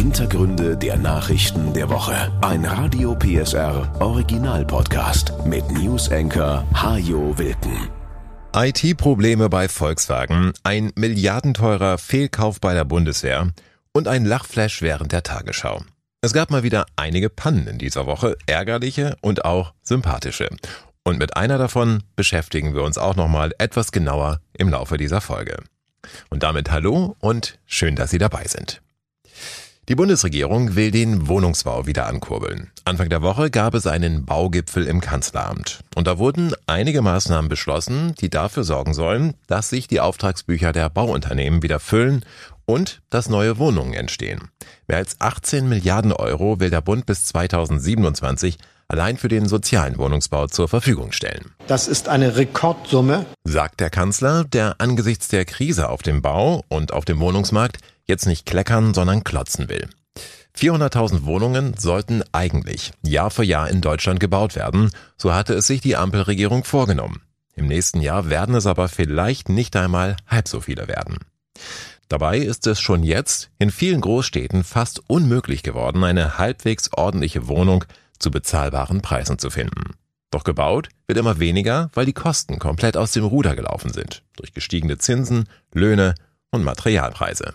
Hintergründe der Nachrichten der Woche. Ein Radio PSR Original Podcast mit News Anchor Hajo Wilken. IT-Probleme bei Volkswagen, ein milliardenteurer Fehlkauf bei der Bundeswehr und ein Lachflash während der Tagesschau. Es gab mal wieder einige Pannen in dieser Woche, ärgerliche und auch sympathische. Und mit einer davon beschäftigen wir uns auch nochmal etwas genauer im Laufe dieser Folge. Und damit hallo und schön, dass Sie dabei sind. Die Bundesregierung will den Wohnungsbau wieder ankurbeln. Anfang der Woche gab es einen Baugipfel im Kanzleramt. Und da wurden einige Maßnahmen beschlossen, die dafür sorgen sollen, dass sich die Auftragsbücher der Bauunternehmen wieder füllen und dass neue Wohnungen entstehen. Mehr als 18 Milliarden Euro will der Bund bis 2027 allein für den sozialen Wohnungsbau zur Verfügung stellen. Das ist eine Rekordsumme, sagt der Kanzler, der angesichts der Krise auf dem Bau und auf dem Wohnungsmarkt jetzt nicht kleckern, sondern klotzen will. 400.000 Wohnungen sollten eigentlich Jahr für Jahr in Deutschland gebaut werden, so hatte es sich die Ampelregierung vorgenommen. Im nächsten Jahr werden es aber vielleicht nicht einmal halb so viele werden. Dabei ist es schon jetzt in vielen Großstädten fast unmöglich geworden, eine halbwegs ordentliche Wohnung zu bezahlbaren Preisen zu finden. Doch gebaut wird immer weniger, weil die Kosten komplett aus dem Ruder gelaufen sind. Durch gestiegene Zinsen, Löhne und Materialpreise.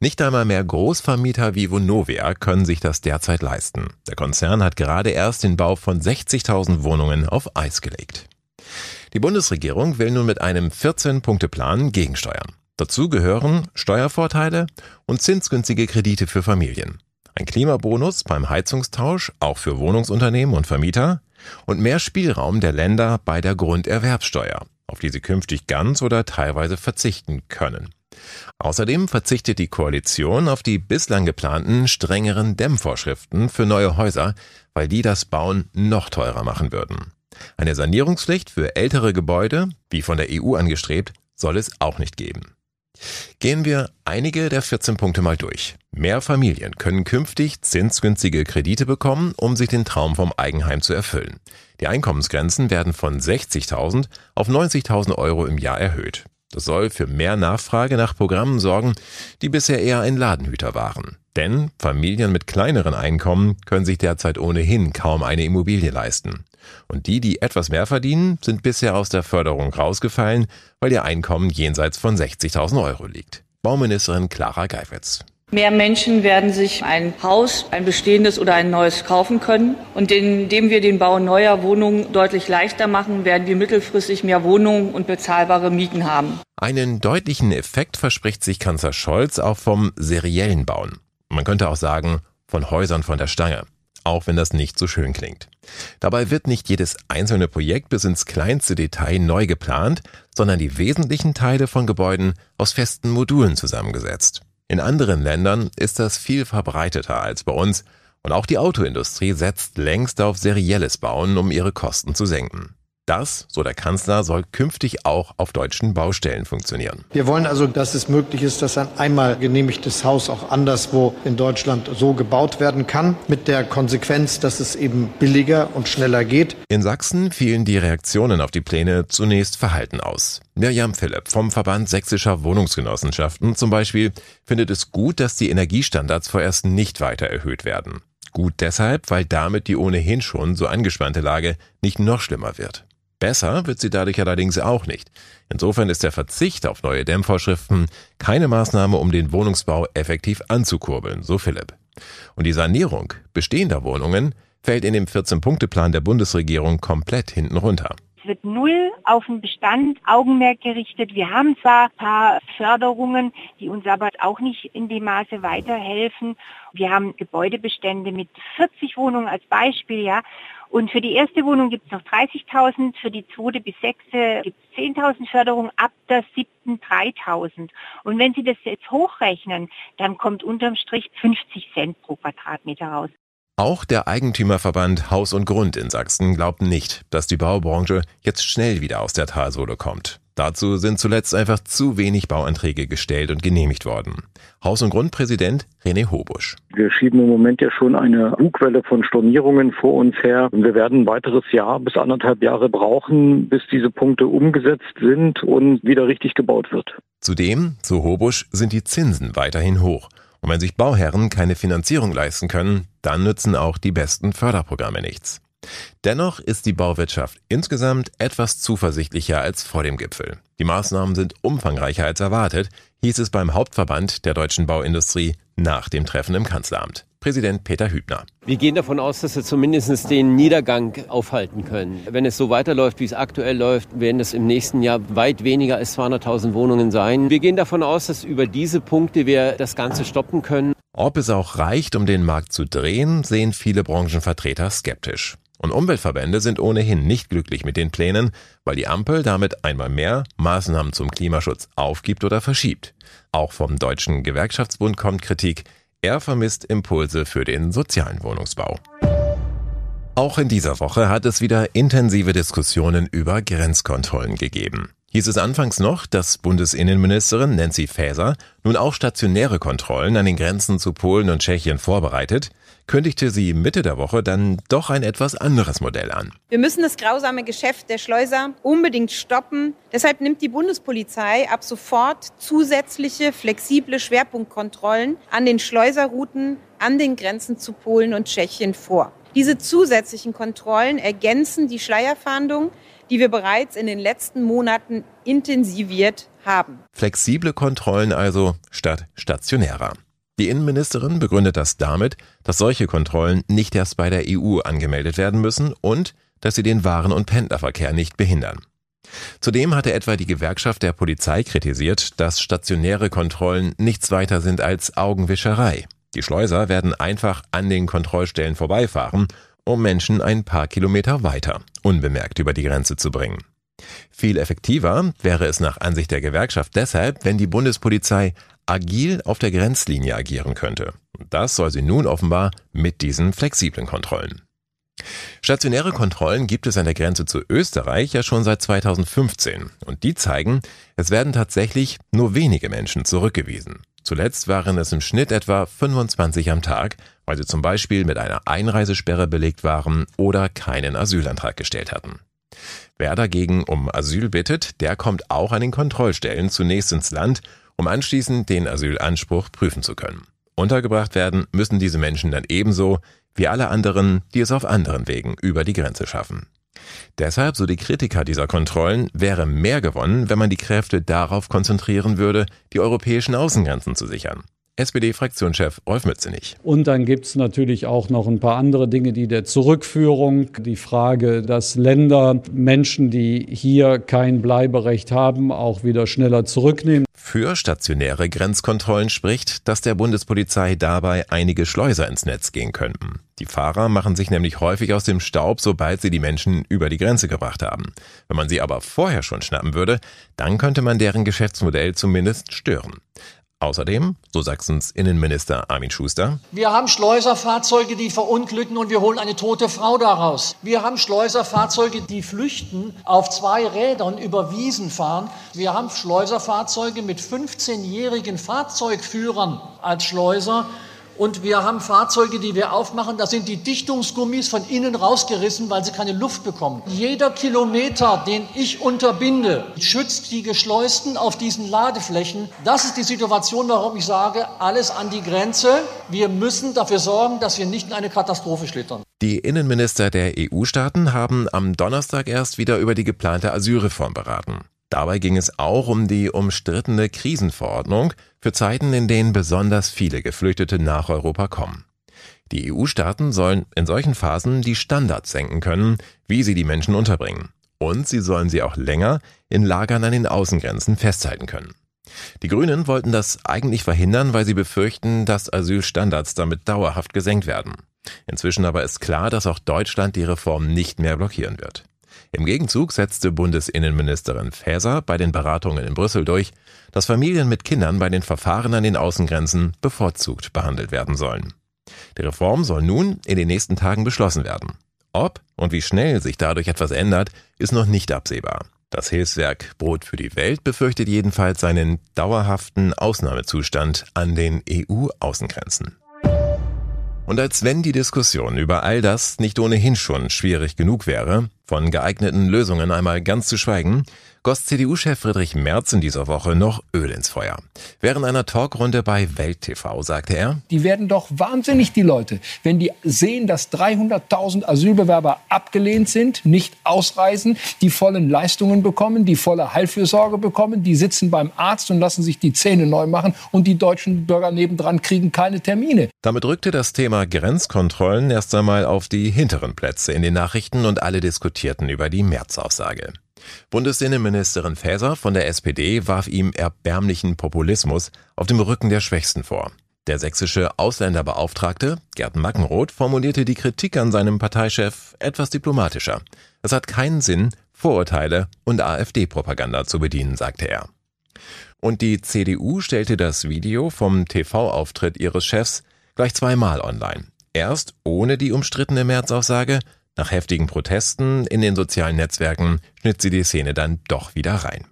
Nicht einmal mehr Großvermieter wie Vonovia können sich das derzeit leisten. Der Konzern hat gerade erst den Bau von 60.000 Wohnungen auf Eis gelegt. Die Bundesregierung will nun mit einem 14-Punkte-Plan gegensteuern. Dazu gehören Steuervorteile und zinsgünstige Kredite für Familien. Ein Klimabonus beim Heizungstausch auch für Wohnungsunternehmen und Vermieter und mehr Spielraum der Länder bei der Grunderwerbsteuer, auf die sie künftig ganz oder teilweise verzichten können. Außerdem verzichtet die Koalition auf die bislang geplanten strengeren Dämmvorschriften für neue Häuser, weil die das Bauen noch teurer machen würden. Eine Sanierungspflicht für ältere Gebäude, wie von der EU angestrebt, soll es auch nicht geben. Gehen wir einige der 14 Punkte mal durch. Mehr Familien können künftig zinsgünstige Kredite bekommen, um sich den Traum vom Eigenheim zu erfüllen. Die Einkommensgrenzen werden von 60.000 auf 90.000 Euro im Jahr erhöht. Das soll für mehr Nachfrage nach Programmen sorgen, die bisher eher ein Ladenhüter waren. Denn Familien mit kleineren Einkommen können sich derzeit ohnehin kaum eine Immobilie leisten. Und die, die etwas mehr verdienen, sind bisher aus der Förderung rausgefallen, weil ihr Einkommen jenseits von 60.000 Euro liegt. Bauministerin Clara Geiwitz. Mehr Menschen werden sich ein Haus, ein bestehendes oder ein neues kaufen können. Und indem wir den Bau neuer Wohnungen deutlich leichter machen, werden wir mittelfristig mehr Wohnungen und bezahlbare Mieten haben. Einen deutlichen Effekt verspricht sich Kanzler Scholz auch vom seriellen Bauen. Man könnte auch sagen, von Häusern von der Stange. Auch wenn das nicht so schön klingt. Dabei wird nicht jedes einzelne Projekt bis ins kleinste Detail neu geplant, sondern die wesentlichen Teile von Gebäuden aus festen Modulen zusammengesetzt. In anderen Ländern ist das viel verbreiteter als bei uns und auch die Autoindustrie setzt längst auf serielles Bauen, um ihre Kosten zu senken. Das, so der Kanzler, soll künftig auch auf deutschen Baustellen funktionieren. Wir wollen also, dass es möglich ist, dass ein einmal genehmigtes Haus auch anderswo in Deutschland so gebaut werden kann, mit der Konsequenz, dass es eben billiger und schneller geht. In Sachsen fielen die Reaktionen auf die Pläne zunächst verhalten aus. Mirjam Philipp vom Verband Sächsischer Wohnungsgenossenschaften zum Beispiel findet es gut, dass die Energiestandards vorerst nicht weiter erhöht werden. Gut deshalb, weil damit die ohnehin schon so angespannte Lage nicht noch schlimmer wird. Besser wird sie dadurch allerdings auch nicht. Insofern ist der Verzicht auf neue Dämmvorschriften keine Maßnahme, um den Wohnungsbau effektiv anzukurbeln, so Philipp. Und die Sanierung bestehender Wohnungen fällt in dem 14-Punkte-Plan der Bundesregierung komplett hinten runter. Wird null auf den Bestand Augenmerk gerichtet. Wir haben zwar ein paar Förderungen, die uns aber auch nicht in dem Maße weiterhelfen. Wir haben Gebäudebestände mit 40 Wohnungen als Beispiel, ja. Und für die erste Wohnung gibt es noch 30.000, für die zweite bis sechste gibt es 10.000 Förderung, ab der siebten 3.000. Und wenn Sie das jetzt hochrechnen, dann kommt unterm Strich 50 Cent pro Quadratmeter raus. Auch der Eigentümerverband Haus und Grund in Sachsen glaubt nicht, dass die Baubranche jetzt schnell wieder aus der Talsohle kommt. Dazu sind zuletzt einfach zu wenig Bauanträge gestellt und genehmigt worden. Haus- und Grundpräsident René Hobusch. Wir schieben im Moment ja schon eine Bugwelle von Stornierungen vor uns her. Wir werden ein weiteres Jahr bis anderthalb Jahre brauchen, bis diese Punkte umgesetzt sind und wieder richtig gebaut wird. Zudem, so Hobusch, sind die Zinsen weiterhin hoch. Und wenn sich Bauherren keine Finanzierung leisten können, dann nützen auch die besten Förderprogramme nichts. Dennoch ist die Bauwirtschaft insgesamt etwas zuversichtlicher als vor dem Gipfel. Die Maßnahmen sind umfangreicher als erwartet, hieß es beim Hauptverband der deutschen Bauindustrie nach dem Treffen im Kanzleramt. Präsident Peter Hübner. Wir gehen davon aus, dass wir zumindest den Niedergang aufhalten können. Wenn es so weiterläuft, wie es aktuell läuft, werden es im nächsten Jahr weit weniger als 200.000 Wohnungen sein. Wir gehen davon aus, dass über diese Punkte wir das Ganze stoppen können. Ob es auch reicht, um den Markt zu drehen, sehen viele Branchenvertreter skeptisch. Und Umweltverbände sind ohnehin nicht glücklich mit den Plänen, weil die Ampel damit einmal mehr Maßnahmen zum Klimaschutz aufgibt oder verschiebt. Auch vom Deutschen Gewerkschaftsbund kommt Kritik. Er vermisst Impulse für den sozialen Wohnungsbau. Auch in dieser Woche hat es wieder intensive Diskussionen über Grenzkontrollen gegeben. Hieß es anfangs noch, dass Bundesinnenministerin Nancy Faeser nun auch stationäre Kontrollen an den Grenzen zu Polen und Tschechien vorbereitet, kündigte sie Mitte der Woche dann doch ein etwas anderes Modell an. Wir müssen das grausame Geschäft der Schleuser unbedingt stoppen. Deshalb nimmt die Bundespolizei ab sofort zusätzliche flexible Schwerpunktkontrollen an den Schleuserrouten an den Grenzen zu Polen und Tschechien vor. Diese zusätzlichen Kontrollen ergänzen die Schleierfahndung, die wir bereits in den letzten Monaten intensiviert haben. Flexible Kontrollen also statt stationärer. Die Innenministerin begründet das damit, dass solche Kontrollen nicht erst bei der EU angemeldet werden müssen und dass sie den Waren- und Pendlerverkehr nicht behindern. Zudem hatte etwa die Gewerkschaft der Polizei kritisiert, dass stationäre Kontrollen nichts weiter sind als Augenwischerei. Die Schleuser werden einfach an den Kontrollstellen vorbeifahren, um Menschen ein paar Kilometer weiter unbemerkt über die Grenze zu bringen. Viel effektiver wäre es nach Ansicht der Gewerkschaft deshalb, wenn die Bundespolizei agil auf der Grenzlinie agieren könnte. Das soll sie nun offenbar mit diesen flexiblen Kontrollen. Stationäre Kontrollen gibt es an der Grenze zu Österreich ja schon seit 2015 und die zeigen, es werden tatsächlich nur wenige Menschen zurückgewiesen. Zuletzt waren es im Schnitt etwa 25 am Tag, weil sie zum Beispiel mit einer Einreisesperre belegt waren oder keinen Asylantrag gestellt hatten. Wer dagegen um Asyl bittet, der kommt auch an den Kontrollstellen zunächst ins Land um anschließend den Asylanspruch prüfen zu können. Untergebracht werden müssen diese Menschen dann ebenso wie alle anderen, die es auf anderen Wegen über die Grenze schaffen. Deshalb, so die Kritiker dieser Kontrollen, wäre mehr gewonnen, wenn man die Kräfte darauf konzentrieren würde, die europäischen Außengrenzen zu sichern. SPD-Fraktionschef Rolf Mützenich. Und dann gibt es natürlich auch noch ein paar andere Dinge, die der Zurückführung, die Frage, dass Länder Menschen, die hier kein Bleiberecht haben, auch wieder schneller zurücknehmen. Für stationäre Grenzkontrollen spricht, dass der Bundespolizei dabei einige Schleuser ins Netz gehen könnten. Die Fahrer machen sich nämlich häufig aus dem Staub, sobald sie die Menschen über die Grenze gebracht haben. Wenn man sie aber vorher schon schnappen würde, dann könnte man deren Geschäftsmodell zumindest stören. Außerdem, so Sachsens Innenminister Armin Schuster, wir haben Schleuserfahrzeuge, die verunglücken und wir holen eine tote Frau daraus. Wir haben Schleuserfahrzeuge, die flüchten, auf zwei Rädern über Wiesen fahren. Wir haben Schleuserfahrzeuge mit 15-jährigen Fahrzeugführern als Schleuser und wir haben Fahrzeuge, die wir aufmachen, da sind die Dichtungsgummis von innen rausgerissen, weil sie keine Luft bekommen. Jeder Kilometer, den ich unterbinde, schützt die Geschleusten auf diesen Ladeflächen. Das ist die Situation, warum ich sage, alles an die Grenze. Wir müssen dafür sorgen, dass wir nicht in eine Katastrophe schlittern. Die Innenminister der EU-Staaten haben am Donnerstag erst wieder über die geplante Asylreform beraten. Dabei ging es auch um die umstrittene Krisenverordnung für Zeiten, in denen besonders viele Geflüchtete nach Europa kommen. Die EU-Staaten sollen in solchen Phasen die Standards senken können, wie sie die Menschen unterbringen. Und sie sollen sie auch länger in Lagern an den Außengrenzen festhalten können. Die Grünen wollten das eigentlich verhindern, weil sie befürchten, dass Asylstandards damit dauerhaft gesenkt werden. Inzwischen aber ist klar, dass auch Deutschland die Reform nicht mehr blockieren wird. Im Gegenzug setzte Bundesinnenministerin Faeser bei den Beratungen in Brüssel durch, dass Familien mit Kindern bei den Verfahren an den Außengrenzen bevorzugt behandelt werden sollen. Die Reform soll nun in den nächsten Tagen beschlossen werden. Ob und wie schnell sich dadurch etwas ändert, ist noch nicht absehbar. Das Hilfswerk Brot für die Welt befürchtet jedenfalls einen dauerhaften Ausnahmezustand an den EU-Außengrenzen. Und als wenn die Diskussion über all das nicht ohnehin schon schwierig genug wäre, Von geeigneten Lösungen einmal ganz zu schweigen, goss CDU-Chef Friedrich Merz in dieser Woche noch Öl ins Feuer. Während einer Talkrunde bei Welt TV sagte er, Die werden doch wahnsinnig, die Leute, wenn die sehen, dass 300.000 Asylbewerber abgelehnt sind, nicht ausreisen, die vollen Leistungen bekommen, die volle Heilfürsorge bekommen, die sitzen beim Arzt und lassen sich die Zähne neu machen und die deutschen Bürger nebendran kriegen keine Termine. Damit rückte das Thema Grenzkontrollen erst einmal auf die hinteren Plätze in den Nachrichten und alle diskutierten über die Märzaussage. Bundesinnenministerin Faeser von der SPD warf ihm erbärmlichen Populismus auf dem Rücken der Schwächsten vor. Der sächsische Ausländerbeauftragte Gerd Mackenroth formulierte die Kritik an seinem Parteichef etwas diplomatischer. Es hat keinen Sinn, Vorurteile und AfD-Propaganda zu bedienen, sagte er. Und die CDU stellte das Video vom TV-Auftritt ihres Chefs gleich zweimal online. Erst ohne die umstrittene Märzaussage, nach heftigen Protesten in den sozialen Netzwerken schnitt sie die Szene dann doch wieder rein.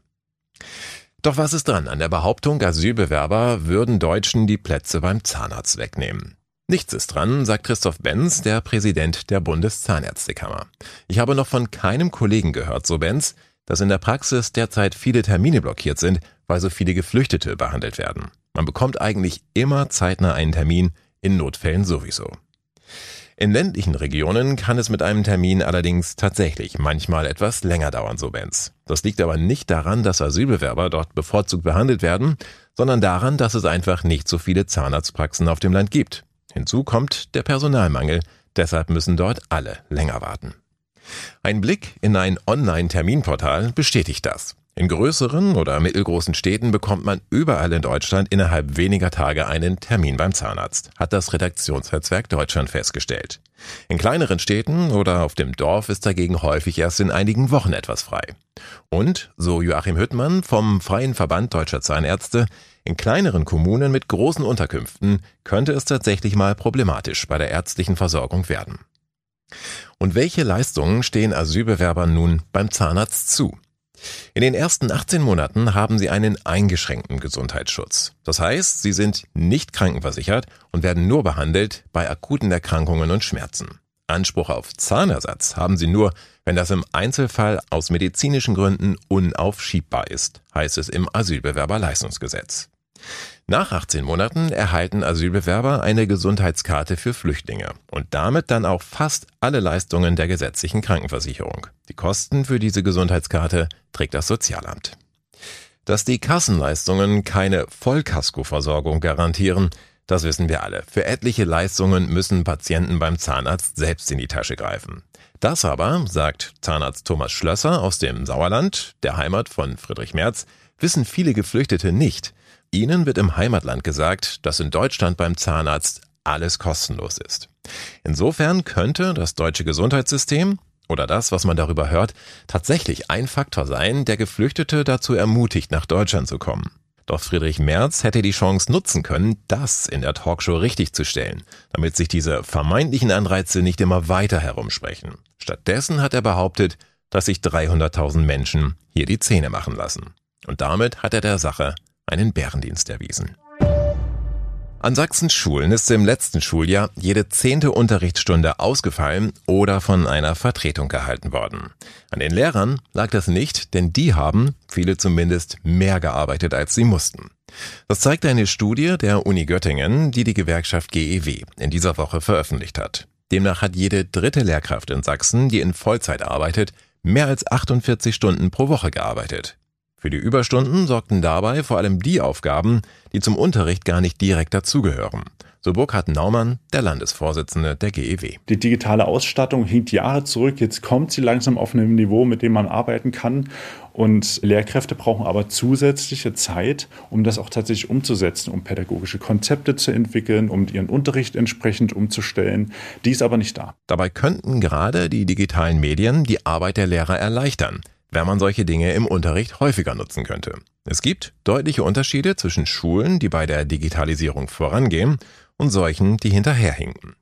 Doch was ist dran an der Behauptung, Asylbewerber würden Deutschen die Plätze beim Zahnarzt wegnehmen? Nichts ist dran, sagt Christoph Benz, der Präsident der Bundeszahnärztekammer. Ich habe noch von keinem Kollegen gehört, so Benz, dass in der Praxis derzeit viele Termine blockiert sind, weil so viele Geflüchtete behandelt werden. Man bekommt eigentlich immer zeitnah einen Termin, in Notfällen sowieso. In ländlichen Regionen kann es mit einem Termin allerdings tatsächlich manchmal etwas länger dauern, so Benz. Das liegt aber nicht daran, dass Asylbewerber dort bevorzugt behandelt werden, sondern daran, dass es einfach nicht so viele Zahnarztpraxen auf dem Land gibt. Hinzu kommt der Personalmangel, deshalb müssen dort alle länger warten. Ein Blick in ein Online-Terminportal bestätigt das. In größeren oder mittelgroßen Städten bekommt man überall in Deutschland innerhalb weniger Tage einen Termin beim Zahnarzt, hat das Redaktionsnetzwerk Deutschland festgestellt. In kleineren Städten oder auf dem Dorf ist dagegen häufig erst in einigen Wochen etwas frei. Und, so Joachim Hüttmann vom Freien Verband Deutscher Zahnärzte, in kleineren Kommunen mit großen Unterkünften könnte es tatsächlich mal problematisch bei der ärztlichen Versorgung werden. Und welche Leistungen stehen Asylbewerbern nun beim Zahnarzt zu? In den ersten 18 Monaten haben sie einen eingeschränkten Gesundheitsschutz. Das heißt, sie sind nicht krankenversichert und werden nur behandelt bei akuten Erkrankungen und Schmerzen. Anspruch auf Zahnersatz haben sie nur, wenn das im Einzelfall aus medizinischen Gründen unaufschiebbar ist, heißt es im Asylbewerberleistungsgesetz. Nach 18 Monaten erhalten Asylbewerber eine Gesundheitskarte für Flüchtlinge und damit dann auch fast alle Leistungen der gesetzlichen Krankenversicherung. Die Kosten für diese Gesundheitskarte trägt das Sozialamt. Dass die Kassenleistungen keine Vollkaskoversorgung garantieren, das wissen wir alle. Für etliche Leistungen müssen Patienten beim Zahnarzt selbst in die Tasche greifen. Das aber, sagt Zahnarzt Thomas Schlösser aus dem Sauerland, der Heimat von Friedrich Merz, wissen viele Geflüchtete nicht. Ihnen wird im Heimatland gesagt, dass in Deutschland beim Zahnarzt alles kostenlos ist. Insofern könnte das deutsche Gesundheitssystem oder das, was man darüber hört, tatsächlich ein Faktor sein, der Geflüchtete dazu ermutigt, nach Deutschland zu kommen. Doch Friedrich Merz hätte die Chance nutzen können, das in der Talkshow richtigzustellen, damit sich diese vermeintlichen Anreize nicht immer weiter herumsprechen. Stattdessen hat er behauptet, dass sich 300.000 Menschen hier die Zähne machen lassen. Und damit hat er der Sache einen Bärendienst erwiesen. An Sachsens Schulen ist im letzten Schuljahr jede zehnte Unterrichtsstunde ausgefallen oder von einer Vertretung gehalten worden. An den Lehrern lag das nicht, denn die haben, viele zumindest, mehr gearbeitet, als sie mussten. Das zeigt eine Studie der Uni Göttingen, die die Gewerkschaft GEW in dieser Woche veröffentlicht hat. Demnach hat jede dritte Lehrkraft in Sachsen, die in Vollzeit arbeitet, mehr als 48 Stunden pro Woche gearbeitet. Für die Überstunden sorgten dabei vor allem die Aufgaben, die zum Unterricht gar nicht direkt dazugehören. So Burkhard Naumann, der Landesvorsitzende der GEW. Die digitale Ausstattung hinkt Jahre zurück. Jetzt kommt sie langsam auf einem Niveau, mit dem man arbeiten kann. Und Lehrkräfte brauchen aber zusätzliche Zeit, um das auch tatsächlich umzusetzen, um pädagogische Konzepte zu entwickeln, um ihren Unterricht entsprechend umzustellen. Die ist aber nicht da. Dabei könnten gerade die digitalen Medien die Arbeit der Lehrer erleichtern wenn man solche Dinge im Unterricht häufiger nutzen könnte. Es gibt deutliche Unterschiede zwischen Schulen, die bei der Digitalisierung vorangehen, und solchen, die hinterherhinken.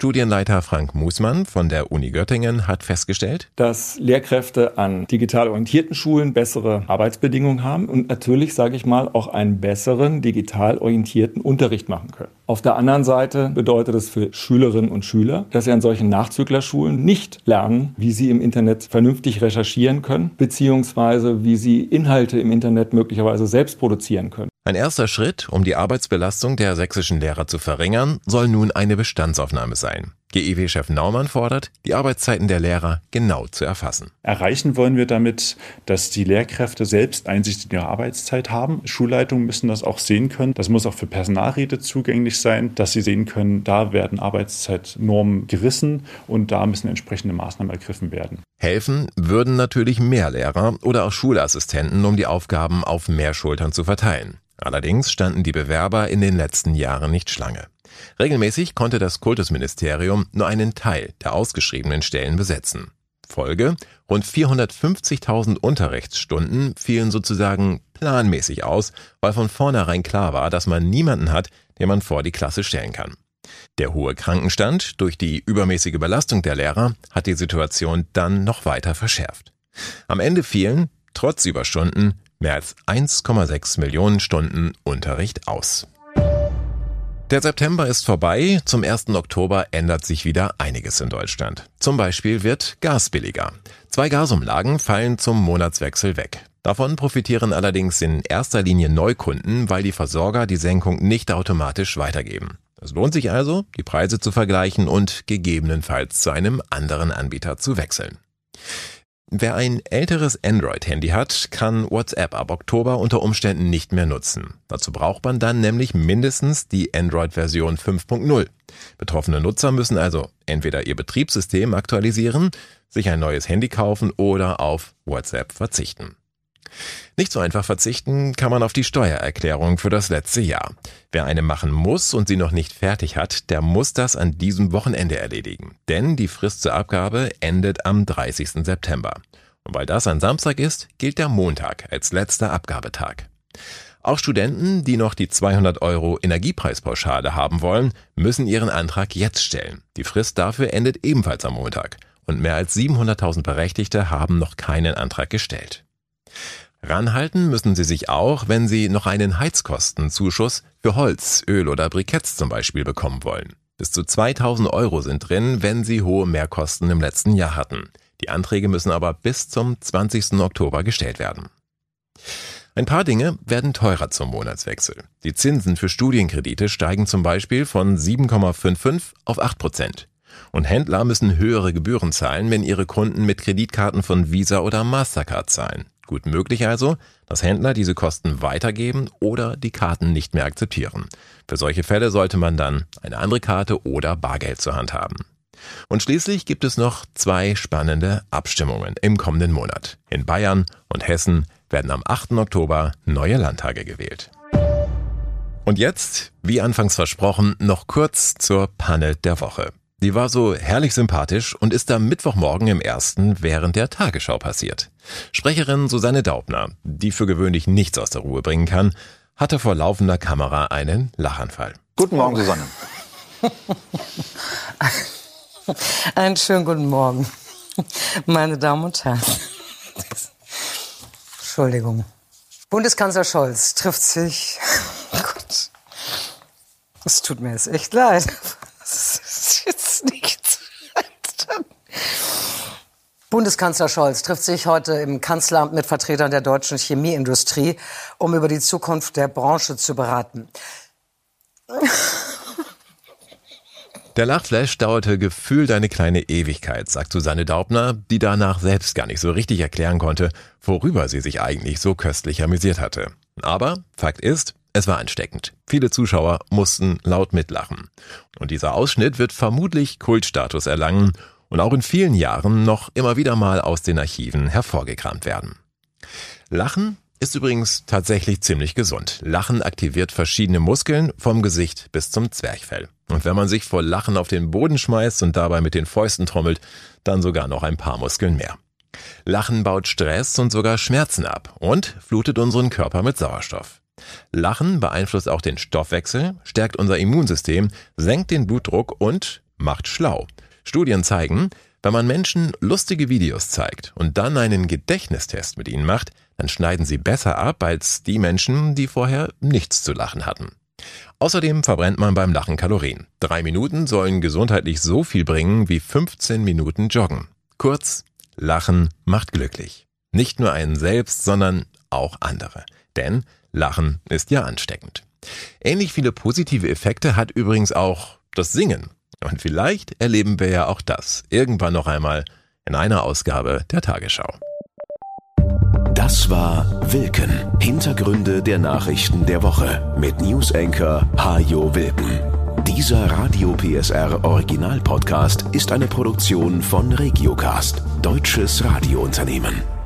Studienleiter Frank Musmann von der Uni Göttingen hat festgestellt, dass Lehrkräfte an digital orientierten Schulen bessere Arbeitsbedingungen haben und natürlich, sage ich mal, auch einen besseren digital orientierten Unterricht machen können. Auf der anderen Seite bedeutet es für Schülerinnen und Schüler, dass sie an solchen Nachzüglerschulen nicht lernen, wie sie im Internet vernünftig recherchieren können, beziehungsweise wie sie Inhalte im Internet möglicherweise selbst produzieren können. Ein erster Schritt, um die Arbeitsbelastung der sächsischen Lehrer zu verringern, soll nun eine Bestandsaufnahme sein. GEW-Chef Naumann fordert, die Arbeitszeiten der Lehrer genau zu erfassen. Erreichen wollen wir damit, dass die Lehrkräfte selbst Einsicht in ihre Arbeitszeit haben. Schulleitungen müssen das auch sehen können. Das muss auch für Personalräte zugänglich sein, dass sie sehen können, da werden Arbeitszeitnormen gerissen und da müssen entsprechende Maßnahmen ergriffen werden. Helfen würden natürlich mehr Lehrer oder auch Schulassistenten, um die Aufgaben auf mehr Schultern zu verteilen. Allerdings standen die Bewerber in den letzten Jahren nicht Schlange. Regelmäßig konnte das Kultusministerium nur einen Teil der ausgeschriebenen Stellen besetzen. Folge, rund 450.000 Unterrichtsstunden fielen sozusagen planmäßig aus, weil von vornherein klar war, dass man niemanden hat, den man vor die Klasse stellen kann. Der hohe Krankenstand durch die übermäßige Belastung der Lehrer hat die Situation dann noch weiter verschärft. Am Ende fielen, trotz Überstunden, mehr als 1,6 Millionen Stunden Unterricht aus. Der September ist vorbei, zum 1. Oktober ändert sich wieder einiges in Deutschland. Zum Beispiel wird Gas billiger. Zwei Gasumlagen fallen zum Monatswechsel weg. Davon profitieren allerdings in erster Linie Neukunden, weil die Versorger die Senkung nicht automatisch weitergeben. Es lohnt sich also, die Preise zu vergleichen und gegebenenfalls zu einem anderen Anbieter zu wechseln. Wer ein älteres Android-Handy hat, kann WhatsApp ab Oktober unter Umständen nicht mehr nutzen. Dazu braucht man dann nämlich mindestens die Android-Version 5.0. Betroffene Nutzer müssen also entweder ihr Betriebssystem aktualisieren, sich ein neues Handy kaufen oder auf WhatsApp verzichten. Nicht so einfach verzichten kann man auf die Steuererklärung für das letzte Jahr. Wer eine machen muss und sie noch nicht fertig hat, der muss das an diesem Wochenende erledigen. Denn die Frist zur Abgabe endet am 30. September. Und weil das ein Samstag ist, gilt der Montag als letzter Abgabetag. Auch Studenten, die noch die 200 Euro Energiepreispauschale haben wollen, müssen ihren Antrag jetzt stellen. Die Frist dafür endet ebenfalls am Montag. Und mehr als 700.000 Berechtigte haben noch keinen Antrag gestellt. Ranhalten müssen Sie sich auch, wenn Sie noch einen Heizkostenzuschuss für Holz, Öl oder Briketts zum Beispiel bekommen wollen. Bis zu 2000 Euro sind drin, wenn Sie hohe Mehrkosten im letzten Jahr hatten. Die Anträge müssen aber bis zum 20. Oktober gestellt werden. Ein paar Dinge werden teurer zum Monatswechsel. Die Zinsen für Studienkredite steigen zum Beispiel von 7,55 auf 8 Prozent. Und Händler müssen höhere Gebühren zahlen, wenn ihre Kunden mit Kreditkarten von Visa oder Mastercard zahlen. Gut möglich also, dass Händler diese Kosten weitergeben oder die Karten nicht mehr akzeptieren. Für solche Fälle sollte man dann eine andere Karte oder Bargeld zur Hand haben. Und schließlich gibt es noch zwei spannende Abstimmungen im kommenden Monat. In Bayern und Hessen werden am 8. Oktober neue Landtage gewählt. Und jetzt, wie anfangs versprochen, noch kurz zur Panne der Woche. Die war so herrlich sympathisch und ist am Mittwochmorgen im ersten während der Tagesschau passiert. Sprecherin Susanne Daubner, die für gewöhnlich nichts aus der Ruhe bringen kann, hatte vor laufender Kamera einen Lachanfall. Guten Morgen, Susanne. Einen schönen guten Morgen, meine Damen und Herren. Entschuldigung. Bundeskanzler Scholz trifft sich. Oh Gott. Es tut mir jetzt echt leid. Das ist jetzt nichts. Bundeskanzler Scholz trifft sich heute im Kanzleramt mit Vertretern der deutschen Chemieindustrie, um über die Zukunft der Branche zu beraten. Der Lachflash dauerte gefühlt eine kleine Ewigkeit, sagt Susanne Daubner, die danach selbst gar nicht so richtig erklären konnte, worüber sie sich eigentlich so köstlich amüsiert hatte. Aber Fakt ist, es war ansteckend. Viele Zuschauer mussten laut mitlachen. Und dieser Ausschnitt wird vermutlich Kultstatus erlangen und auch in vielen Jahren noch immer wieder mal aus den Archiven hervorgekramt werden. Lachen ist übrigens tatsächlich ziemlich gesund. Lachen aktiviert verschiedene Muskeln vom Gesicht bis zum Zwerchfell. Und wenn man sich vor Lachen auf den Boden schmeißt und dabei mit den Fäusten trommelt, dann sogar noch ein paar Muskeln mehr. Lachen baut Stress und sogar Schmerzen ab und flutet unseren Körper mit Sauerstoff. Lachen beeinflusst auch den Stoffwechsel, stärkt unser Immunsystem, senkt den Blutdruck und macht schlau. Studien zeigen, wenn man Menschen lustige Videos zeigt und dann einen Gedächtnistest mit ihnen macht, dann schneiden sie besser ab als die Menschen, die vorher nichts zu lachen hatten. Außerdem verbrennt man beim Lachen Kalorien. Drei Minuten sollen gesundheitlich so viel bringen wie 15 Minuten Joggen. Kurz, Lachen macht glücklich. Nicht nur einen selbst, sondern auch andere. Denn Lachen ist ja ansteckend. Ähnlich viele positive Effekte hat übrigens auch das Singen. Und vielleicht erleben wir ja auch das irgendwann noch einmal in einer Ausgabe der Tagesschau. Das war Wilken. Hintergründe der Nachrichten der Woche mit Newsenker Hajo Wilken. Dieser Radio PSR Original Podcast ist eine Produktion von Regiocast, deutsches Radiounternehmen.